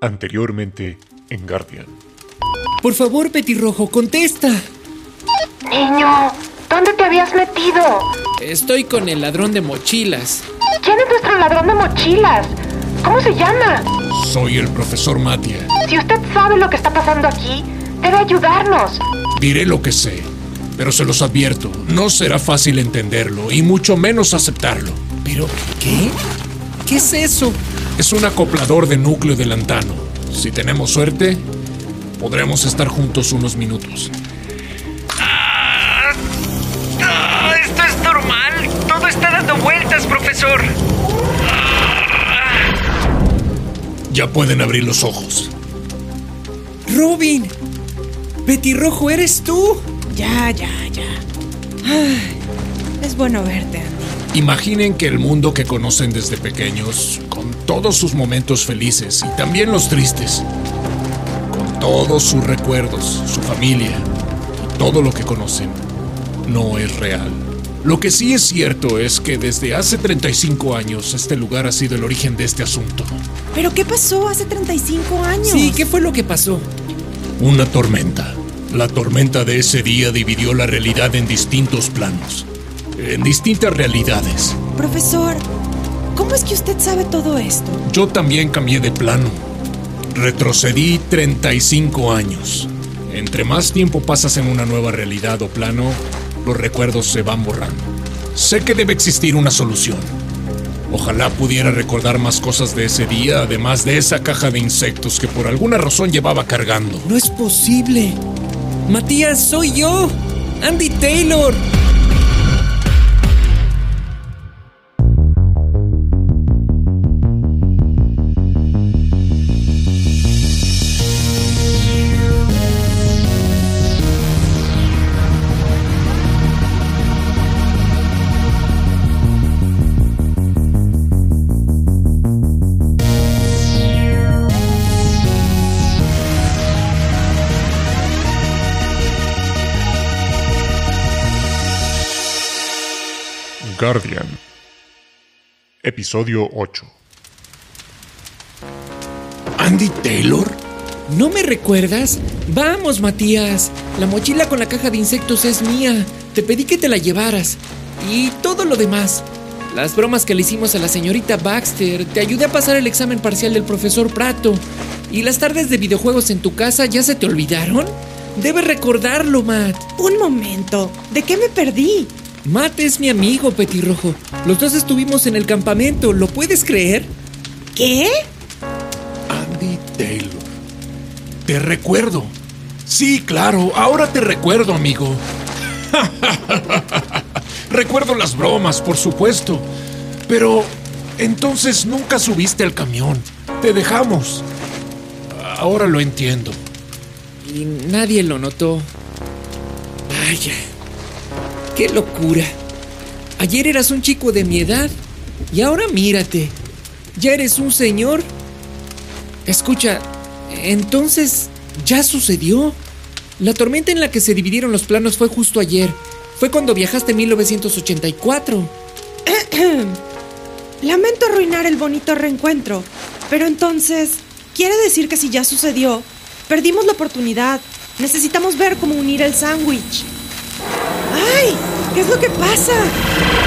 Anteriormente en Guardian. Por favor, Petirrojo, contesta. Niño, ¿dónde te habías metido? Estoy con el ladrón de mochilas. ¿Quién es nuestro ladrón de mochilas? ¿Cómo se llama? Soy el profesor Matia. Si usted sabe lo que está pasando aquí, debe ayudarnos. Diré lo que sé, pero se los advierto, no será fácil entenderlo y mucho menos aceptarlo. ¿Pero qué? ¿Qué es eso? Es un acoplador de núcleo de lantano. Si tenemos suerte, podremos estar juntos unos minutos. Ah, ah, esto es normal. Todo está dando vueltas, profesor. Ya pueden abrir los ojos. Robin. Petirrojo, ¿eres tú? Ya, ya, ya. Ay, es bueno verte, Andy. Imaginen que el mundo que conocen desde pequeños, todos sus momentos felices y también los tristes, con todos sus recuerdos, su familia y todo lo que conocen, no es real. Lo que sí es cierto es que desde hace 35 años este lugar ha sido el origen de este asunto. ¿Pero qué pasó hace 35 años? Sí, ¿qué fue lo que pasó? Una tormenta. La tormenta de ese día dividió la realidad en distintos planos, en distintas realidades. Profesor, ¿cómo es que usted sabe todo esto? Yo también cambié de plano. Retrocedí 35 años. Entre más tiempo pasas en una nueva realidad o plano, los recuerdos se van borrando. Sé que debe existir una solución. Ojalá pudiera recordar más cosas de ese día, además de esa caja de insectos que por alguna razón llevaba cargando. No es posible. Matías, soy yo. Andy Taylor. Guardian. Episodio 8. ¿Andy Taylor? ¿No me recuerdas? Vamos, Matías. La mochila con la caja de insectos es mía. Te pedí que te la llevaras. Y todo lo demás. Las bromas que le hicimos a la señorita Baxter. Te ayudé a pasar el examen parcial del profesor Prato. ¿Y las tardes de videojuegos en tu casa ya se te olvidaron? Debes recordarlo, Matt. Un momento. ¿De qué me perdí? Matt es mi amigo, Petirrojo. Los dos estuvimos en el campamento, ¿lo puedes creer? ¿Qué? Andy Taylor. Te recuerdo. Sí, claro, ahora te recuerdo, amigo. recuerdo las bromas, por supuesto. Pero entonces nunca subiste al camión. Te dejamos. Ahora lo entiendo. Y nadie lo notó. Vaya. ¡Qué locura! Ayer eras un chico de mi edad y ahora mírate. Ya eres un señor. Escucha, entonces, ¿ya sucedió? La tormenta en la que se dividieron los planos fue justo ayer. Fue cuando viajaste en 1984. Lamento arruinar el bonito reencuentro, pero entonces, ¿quiere decir que si ya sucedió, perdimos la oportunidad? Necesitamos ver cómo unir el sándwich. ¡Ay! ¿Qué es lo que pasa?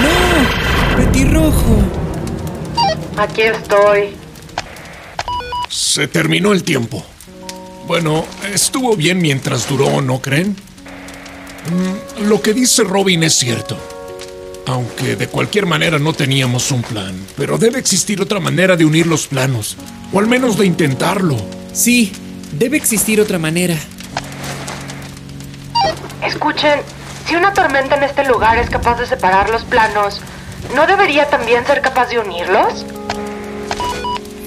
¡No! ¡Petirrojo! Aquí estoy. Se terminó el tiempo. Bueno, estuvo bien mientras duró, ¿no creen? Mm, lo que dice Robin es cierto. Aunque de cualquier manera no teníamos un plan, pero debe existir otra manera de unir los planos, o al menos de intentarlo. Sí, debe existir otra manera. Escuchen, si una tormenta en este lugar es capaz de separar los planos, ¿no debería también ser capaz de unirlos?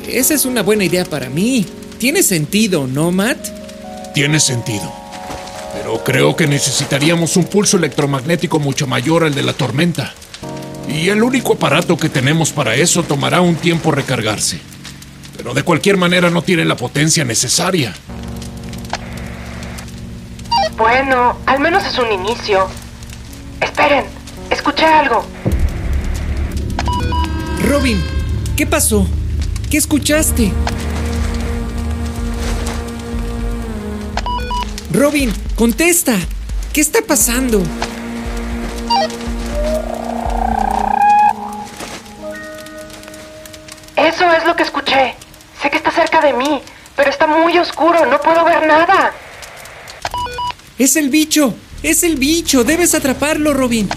Esa es una buena idea para mí. Tiene sentido, ¿no, Matt? Tiene sentido. Pero creo que necesitaríamos un pulso electromagnético mucho mayor al de la tormenta. Y el único aparato que tenemos para eso tomará un tiempo recargarse. Pero de cualquier manera no tiene la potencia necesaria. Bueno, al menos es un inicio. Esperen, escuché algo. Robin, ¿qué pasó? ¿Qué escuchaste? Robin, contesta. ¿Qué está pasando? Eso es lo que escuché. Sé que está cerca de mí, pero está muy oscuro, no puedo ver nada. Es el bicho. Es el bicho. Debes atraparlo, Robin.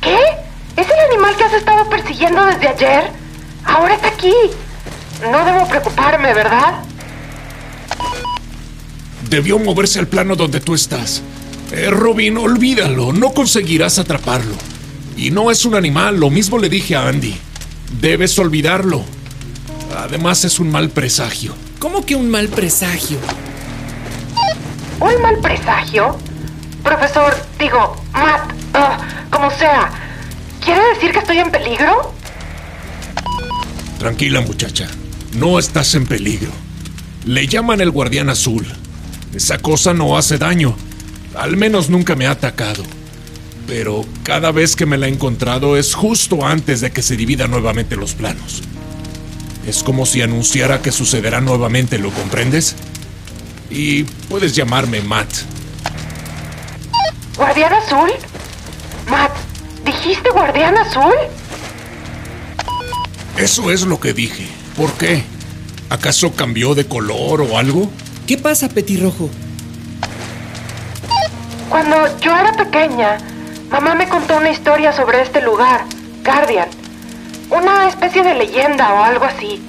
¿Qué? ¿Es el animal que has estado persiguiendo desde ayer? Ahora está aquí. No debo preocuparme, ¿verdad? Debió moverse al plano donde tú estás. Eh, Robin, olvídalo, no conseguirás atraparlo. Y no es un animal, lo mismo le dije a Andy. Debes olvidarlo. Además es un mal presagio. ¿Cómo que un mal presagio? ¿Un mal presagio? Profesor, digo, Matt, ah, como sea, ¿quiere decir que estoy en peligro? Tranquila muchacha, no estás en peligro. Le llaman el guardián azul. Esa cosa no hace daño. Al menos nunca me ha atacado. Pero cada vez que me la he encontrado es justo antes de que se dividan nuevamente los planos. Es como si anunciara que sucederá nuevamente, ¿lo comprendes? Y puedes llamarme Matt. ¿Guardián azul? Matt, ¿dijiste guardián azul? Eso es lo que dije. ¿Por qué? ¿Acaso cambió de color o algo? ¿Qué pasa, Petirrojo? Cuando yo era pequeña, mamá me contó una historia sobre este lugar, Guardian. Una especie de leyenda o algo así.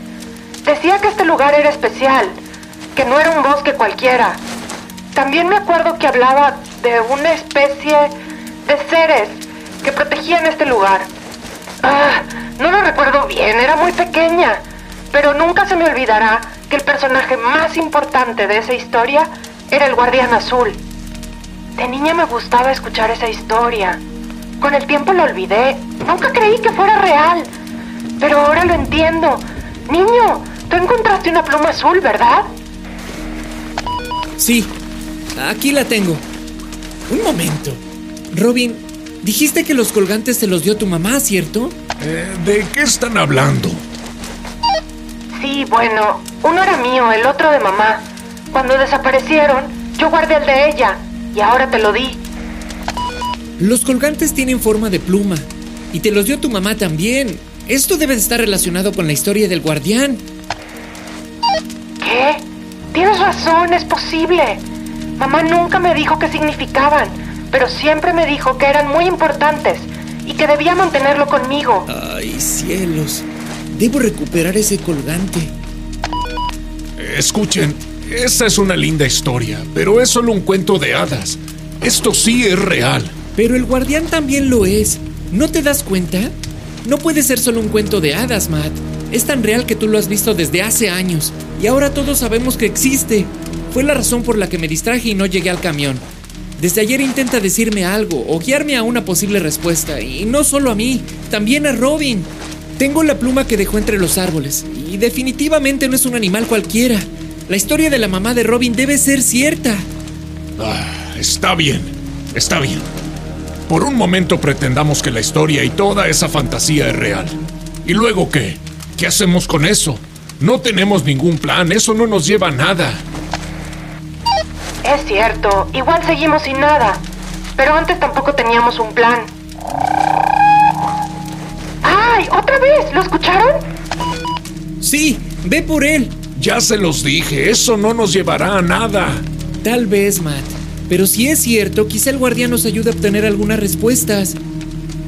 Decía que este lugar era especial, que no era un bosque cualquiera. También me acuerdo que hablaba de una especie de seres que protegían este lugar. Ah, no lo recuerdo bien, era muy pequeña, pero nunca se me olvidará que el personaje más importante de esa historia era el guardián azul. De niña me gustaba escuchar esa historia. Con el tiempo la olvidé. Nunca creí que fuera real. Pero ahora lo entiendo. Niño, tú encontraste una pluma azul, ¿verdad? Sí, aquí la tengo. Un momento. Robin, dijiste que los colgantes te los dio tu mamá, ¿cierto? Eh, ¿De qué están hablando? Sí, bueno, uno era mío, el otro de mamá. Cuando desaparecieron, yo guardé el de ella y ahora te lo di. Los colgantes tienen forma de pluma y te los dio tu mamá también. Esto debe de estar relacionado con la historia del guardián. ¿Qué? Tienes razón, es posible. Mamá nunca me dijo qué significaban, pero siempre me dijo que eran muy importantes y que debía mantenerlo conmigo. Ay, cielos. Debo recuperar ese colgante. Escuchen, esa es una linda historia, pero es solo un cuento de hadas. Esto sí es real. Pero el guardián también lo es. ¿No te das cuenta? No puede ser solo un cuento de hadas, Matt. Es tan real que tú lo has visto desde hace años. Y ahora todos sabemos que existe. Fue la razón por la que me distraje y no llegué al camión. Desde ayer intenta decirme algo o guiarme a una posible respuesta. Y no solo a mí, también a Robin. Tengo la pluma que dejó entre los árboles. Y definitivamente no es un animal cualquiera. La historia de la mamá de Robin debe ser cierta. Ah, está bien, está bien. Por un momento pretendamos que la historia y toda esa fantasía es real. ¿Y luego qué? ¿Qué hacemos con eso? No tenemos ningún plan, eso no nos lleva a nada. Es cierto, igual seguimos sin nada. Pero antes tampoco teníamos un plan. ¡Ay! ¡Otra vez! ¿Lo escucharon? Sí, ve por él. Ya se los dije, eso no nos llevará a nada. Tal vez, Matt. Pero si es cierto, quizá el guardián nos ayude a obtener algunas respuestas.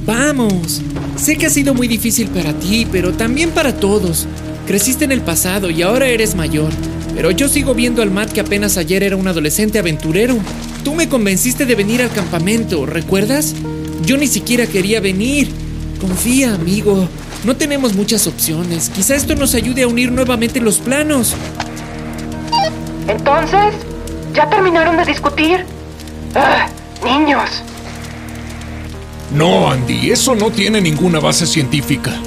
Vamos. Sé que ha sido muy difícil para ti, pero también para todos. Creciste en el pasado y ahora eres mayor. Pero yo sigo viendo al Matt que apenas ayer era un adolescente aventurero. Tú me convenciste de venir al campamento, ¿recuerdas? Yo ni siquiera quería venir. Confía, amigo. No tenemos muchas opciones. Quizá esto nos ayude a unir nuevamente los planos. Entonces, ¿ya terminaron de discutir? ¡Ah! ¡Niños! No, Andy, eso no tiene ninguna base científica.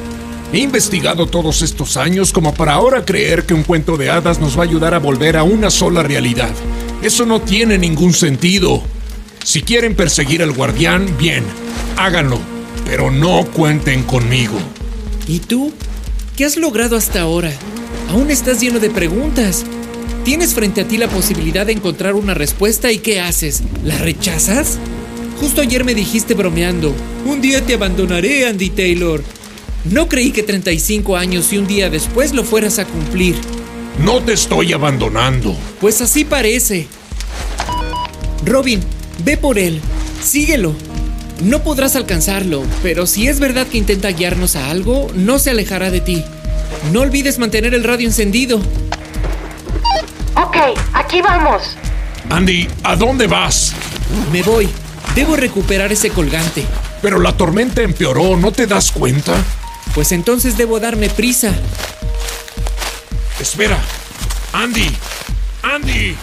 He investigado todos estos años como para ahora creer que un cuento de hadas nos va a ayudar a volver a una sola realidad. Eso no tiene ningún sentido. Si quieren perseguir al guardián, bien, háganlo, pero no cuenten conmigo. ¿Y tú? ¿Qué has logrado hasta ahora? Aún estás lleno de preguntas. Tienes frente a ti la posibilidad de encontrar una respuesta y ¿qué haces? ¿La rechazas? Justo ayer me dijiste bromeando, un día te abandonaré, Andy Taylor. No creí que 35 años y un día después lo fueras a cumplir. No te estoy abandonando. Pues así parece. Robin, ve por él. Síguelo. No podrás alcanzarlo, pero si es verdad que intenta guiarnos a algo, no se alejará de ti. No olvides mantener el radio encendido. Ok, aquí vamos. Andy, ¿a dónde vas? Me voy. Debo recuperar ese colgante. Pero la tormenta empeoró, ¿no te das cuenta? Pues entonces debo darme prisa. Espera. Andy. Andy.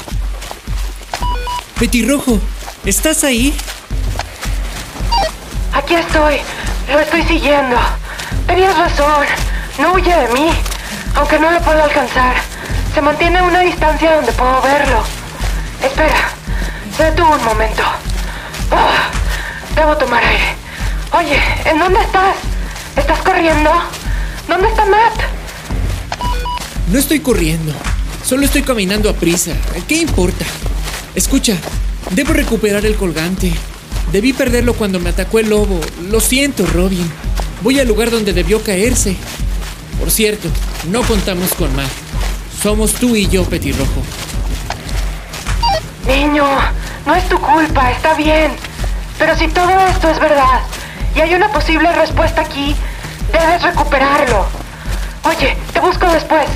Petirrojo, ¿estás ahí? Aquí estoy. Lo estoy siguiendo. Tenías razón. No huye de mí. Aunque no lo puedo alcanzar. Se mantiene a una distancia donde puedo verlo. Espera. Se detuvo un momento. Debo tomar aire. Oye, ¿en dónde estás? ¿Estás corriendo? ¿Dónde está Matt? No estoy corriendo. Solo estoy caminando a prisa. ¿Qué importa? Escucha, debo recuperar el colgante. Debí perderlo cuando me atacó el lobo. Lo siento, Robin. Voy al lugar donde debió caerse. Por cierto, no contamos con Matt. Somos tú y yo, Petirrojo. Niño, no es tu culpa, está bien. Pero si todo esto es verdad y hay una posible respuesta aquí, debes recuperarlo. Oye, te busco después.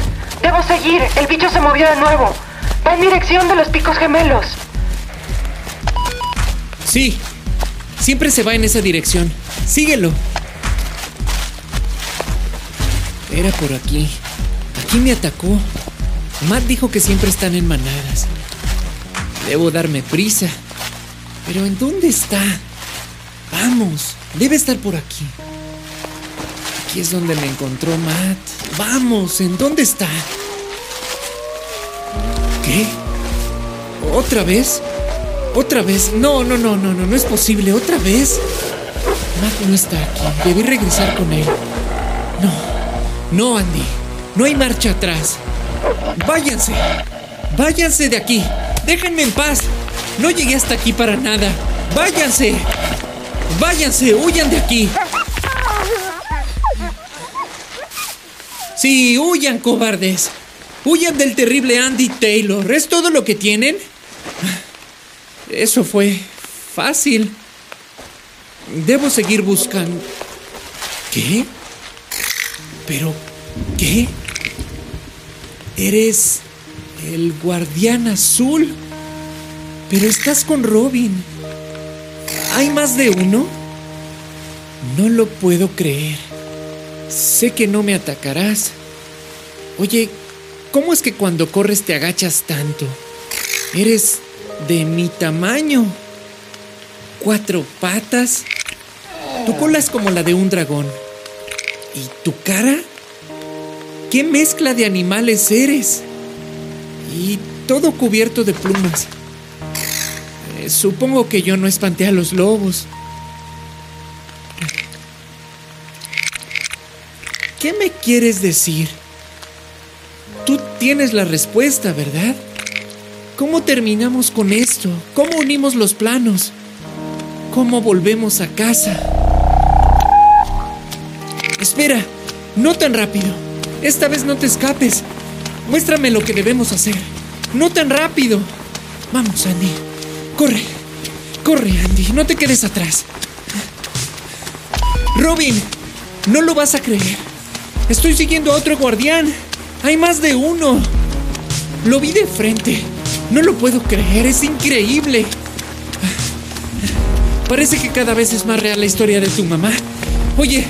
Debo seguir. El bicho se movió de nuevo. Va en dirección de los picos gemelos. Sí, siempre se va en esa dirección. Síguelo. Era por aquí. Aquí me atacó. Matt dijo que siempre están en manadas. Debo darme prisa. Pero ¿en dónde está? Vamos, debe estar por aquí. Aquí es donde me encontró Matt. Vamos, ¿en dónde está? ¿Qué? ¿Otra vez? ¿Otra vez? No, no, no, no, no, no es posible. ¿Otra vez? Matt no está aquí. Debí regresar con él. No, no, Andy. No hay marcha atrás. Váyanse. Váyanse de aquí. Déjenme en paz. No llegué hasta aquí para nada. Váyanse. Váyanse. Huyan de aquí. Sí, huyan, cobardes. Huyan del terrible Andy Taylor. ¿Es todo lo que tienen? Eso fue fácil. Debo seguir buscando. ¿Qué? ¿Pero qué? Eres el guardián azul. Pero estás con Robin. ¿Hay más de uno? No lo puedo creer. Sé que no me atacarás. Oye, ¿cómo es que cuando corres te agachas tanto? Eres de mi tamaño. Cuatro patas. Tu cola es como la de un dragón. ¿Y tu cara? ¿Qué mezcla de animales eres? Y todo cubierto de plumas. Supongo que yo no espanté a los lobos. ¿Qué me quieres decir? Tú tienes la respuesta, ¿verdad? ¿Cómo terminamos con esto? ¿Cómo unimos los planos? ¿Cómo volvemos a casa? Espera, no tan rápido. Esta vez no te escapes. Muéstrame lo que debemos hacer. No tan rápido. Vamos, Andy. Corre. Corre, Andy. No te quedes atrás. Robin, no lo vas a creer. Estoy siguiendo a otro guardián. Hay más de uno. Lo vi de frente. No lo puedo creer. Es increíble. Parece que cada vez es más real la historia de tu mamá. Oye,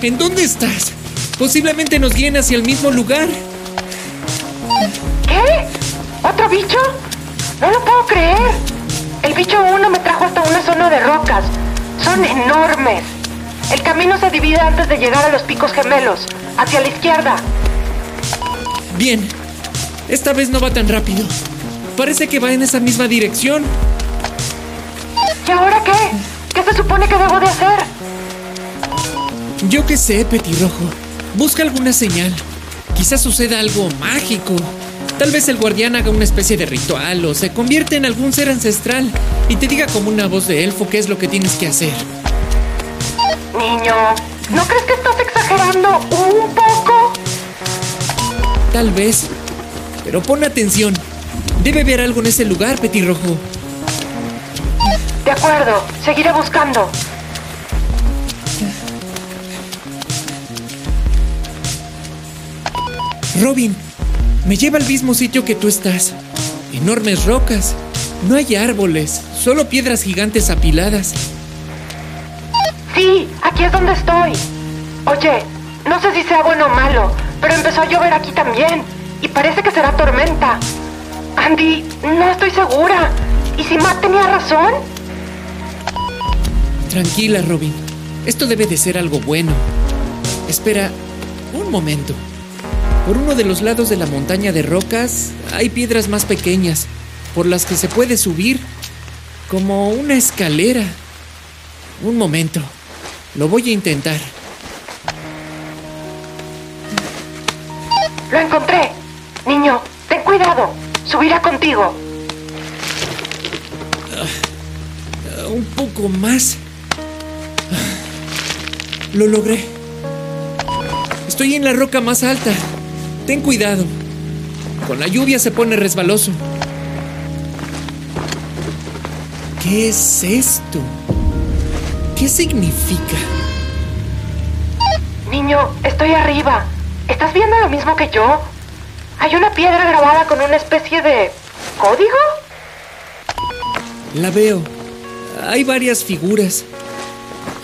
¿en dónde estás? Posiblemente nos guíen hacia el mismo lugar. ¿Qué? ¿Otro bicho? No lo puedo creer. El bicho uno me trajo hasta una zona de rocas. Son enormes. El camino se divide antes de llegar a los picos gemelos, hacia la izquierda. Bien. Esta vez no va tan rápido. Parece que va en esa misma dirección. ¿Y ahora qué? ¿Qué se supone que debo de hacer? Yo qué sé, Petirrojo. Busca alguna señal. Quizás suceda algo mágico. Tal vez el guardián haga una especie de ritual o se convierte en algún ser ancestral y te diga como una voz de elfo qué es lo que tienes que hacer. Niño, ¿no crees que estás exagerando un poco? Tal vez. Pero pon atención. Debe haber algo en ese lugar, petirrojo. De acuerdo, seguiré buscando. Robin, me lleva al mismo sitio que tú estás. Enormes rocas. No hay árboles, solo piedras gigantes apiladas. Sí, aquí es donde estoy. Oye, no sé si sea bueno o malo, pero empezó a llover aquí también. Y parece que será tormenta. Andy, no estoy segura. ¿Y si Matt tenía razón? Tranquila, Robin. Esto debe de ser algo bueno. Espera, un momento. Por uno de los lados de la montaña de rocas hay piedras más pequeñas, por las que se puede subir, como una escalera. Un momento. Lo voy a intentar. Lo encontré. Niño, ten cuidado. Subirá contigo. Ah, Un poco más. Ah, Lo logré. Estoy en la roca más alta. Ten cuidado. Con la lluvia se pone resbaloso. ¿Qué es esto? ¿Qué significa? Niño, estoy arriba. ¿Estás viendo lo mismo que yo? Hay una piedra grabada con una especie de... ¿Código? La veo. Hay varias figuras.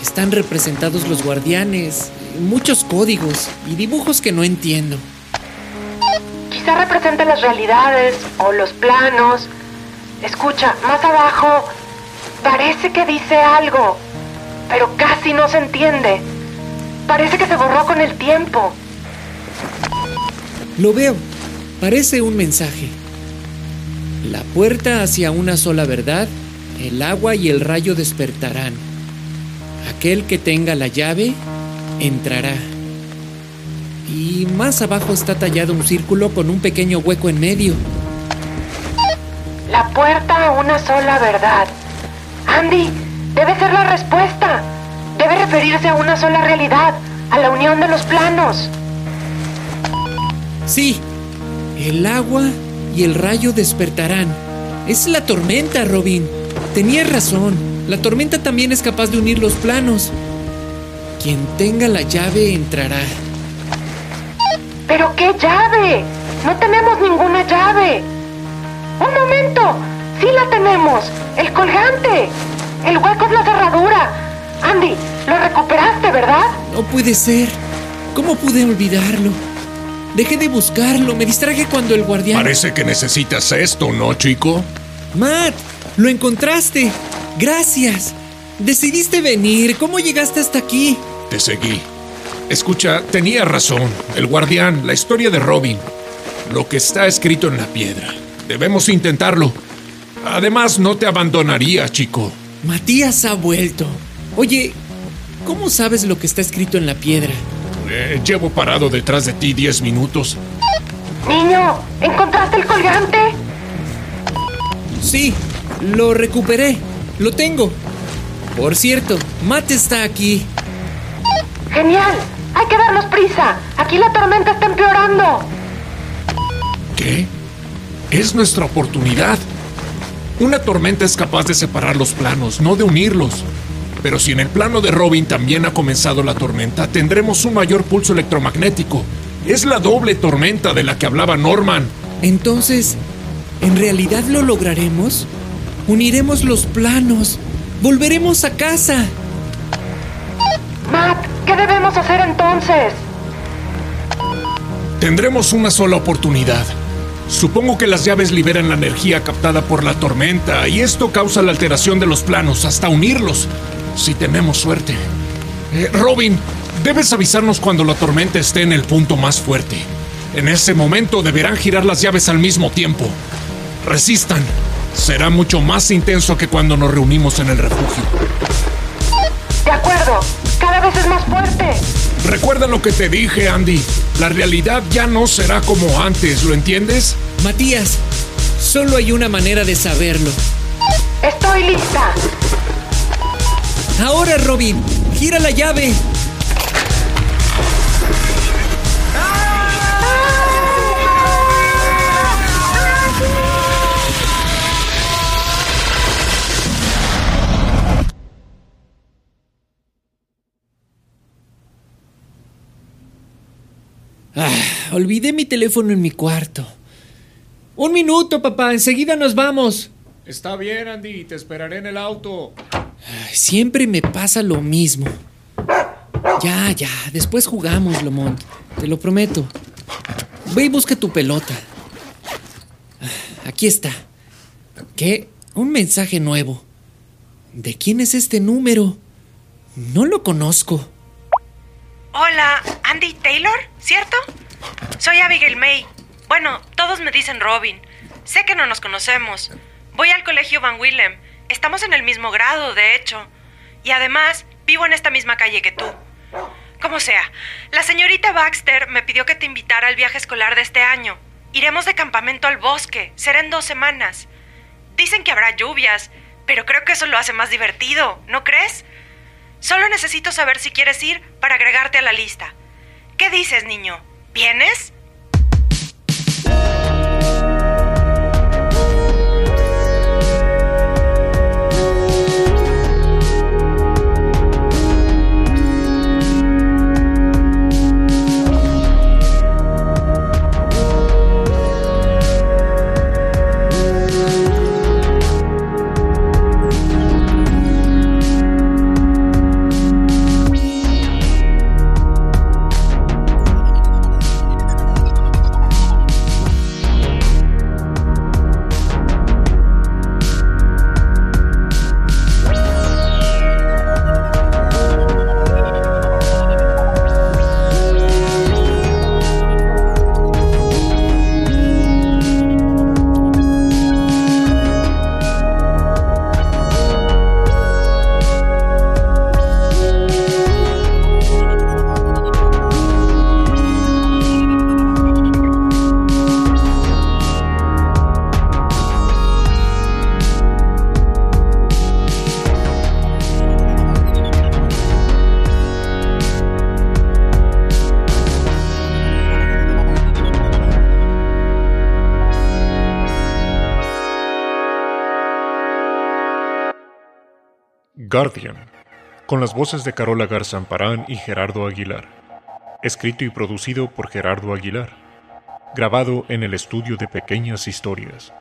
Están representados los guardianes, muchos códigos y dibujos que no entiendo. Quizá represente las realidades o los planos. Escucha, más abajo parece que dice algo, pero casi no se entiende. Parece que se borró con el tiempo. Lo veo. Parece un mensaje. La puerta hacia una sola verdad, el agua y el rayo despertarán. Aquel que tenga la llave, entrará. Y más abajo está tallado un círculo con un pequeño hueco en medio. La puerta a una sola verdad. Andy, debe ser la respuesta. Debe referirse a una sola realidad, a la unión de los planos. Sí, el agua y el rayo despertarán. Es la tormenta, Robin. Tenías razón. La tormenta también es capaz de unir los planos. Quien tenga la llave entrará. ¿Pero qué llave? No tenemos ninguna llave. Un momento. Sí la tenemos. El colgante. El hueco es la cerradura. Andy, lo recuperaste, ¿verdad? No puede ser. ¿Cómo pude olvidarlo? Dejé de buscarlo. Me distraje cuando el guardián... Parece que necesitas esto, ¿no, chico? Matt, lo encontraste. Gracias. Decidiste venir. ¿Cómo llegaste hasta aquí? Te seguí. Escucha, tenía razón. El guardián, la historia de Robin. Lo que está escrito en la piedra. Debemos intentarlo. Además, no te abandonaría, chico. Matías ha vuelto. Oye, ¿cómo sabes lo que está escrito en la piedra? Eh, llevo parado detrás de ti 10 minutos. Niño, ¿encontraste el colgante? Sí, lo recuperé. Lo tengo. Por cierto, Matt está aquí. Genial. Hay que darnos prisa. Aquí la tormenta está empeorando. ¿Qué? Es nuestra oportunidad. Una tormenta es capaz de separar los planos, no de unirlos. Pero si en el plano de Robin también ha comenzado la tormenta, tendremos un mayor pulso electromagnético. Es la doble tormenta de la que hablaba Norman. Entonces, ¿en realidad lo lograremos? Uniremos los planos. Volveremos a casa. Matt, ¿qué debemos hacer entonces? Tendremos una sola oportunidad. Supongo que las llaves liberan la energía captada por la tormenta y esto causa la alteración de los planos hasta unirlos, si tenemos suerte. Eh, Robin, debes avisarnos cuando la tormenta esté en el punto más fuerte. En ese momento deberán girar las llaves al mismo tiempo. Resistan. Será mucho más intenso que cuando nos reunimos en el refugio. Fuerte. Recuerda lo que te dije, Andy. La realidad ya no será como antes, ¿lo entiendes? Matías, solo hay una manera de saberlo. Estoy lista. Ahora, Robin, gira la llave. Olvidé mi teléfono en mi cuarto. Un minuto, papá, enseguida nos vamos. Está bien, Andy, te esperaré en el auto. Ay, Siempre me pasa lo mismo. Ya, ya, después jugamos, Lomont. Te lo prometo. Ve y busca tu pelota. Aquí está. ¿Qué? Un mensaje nuevo. ¿De quién es este número? No lo conozco. Hola, Andy Taylor, ¿cierto? Soy Abigail May. Bueno, todos me dicen Robin. Sé que no nos conocemos. Voy al colegio Van Willem. Estamos en el mismo grado, de hecho. Y además, vivo en esta misma calle que tú. Como sea, la señorita Baxter me pidió que te invitara al viaje escolar de este año. Iremos de campamento al bosque. Será en dos semanas. Dicen que habrá lluvias, pero creo que eso lo hace más divertido, ¿no crees? Solo necesito saber si quieres ir para agregarte a la lista. ¿Qué dices, niño? ¿Vienes? Guardian, con las voces de Carola Garzamparán y Gerardo Aguilar. Escrito y producido por Gerardo Aguilar. Grabado en el estudio de Pequeñas Historias.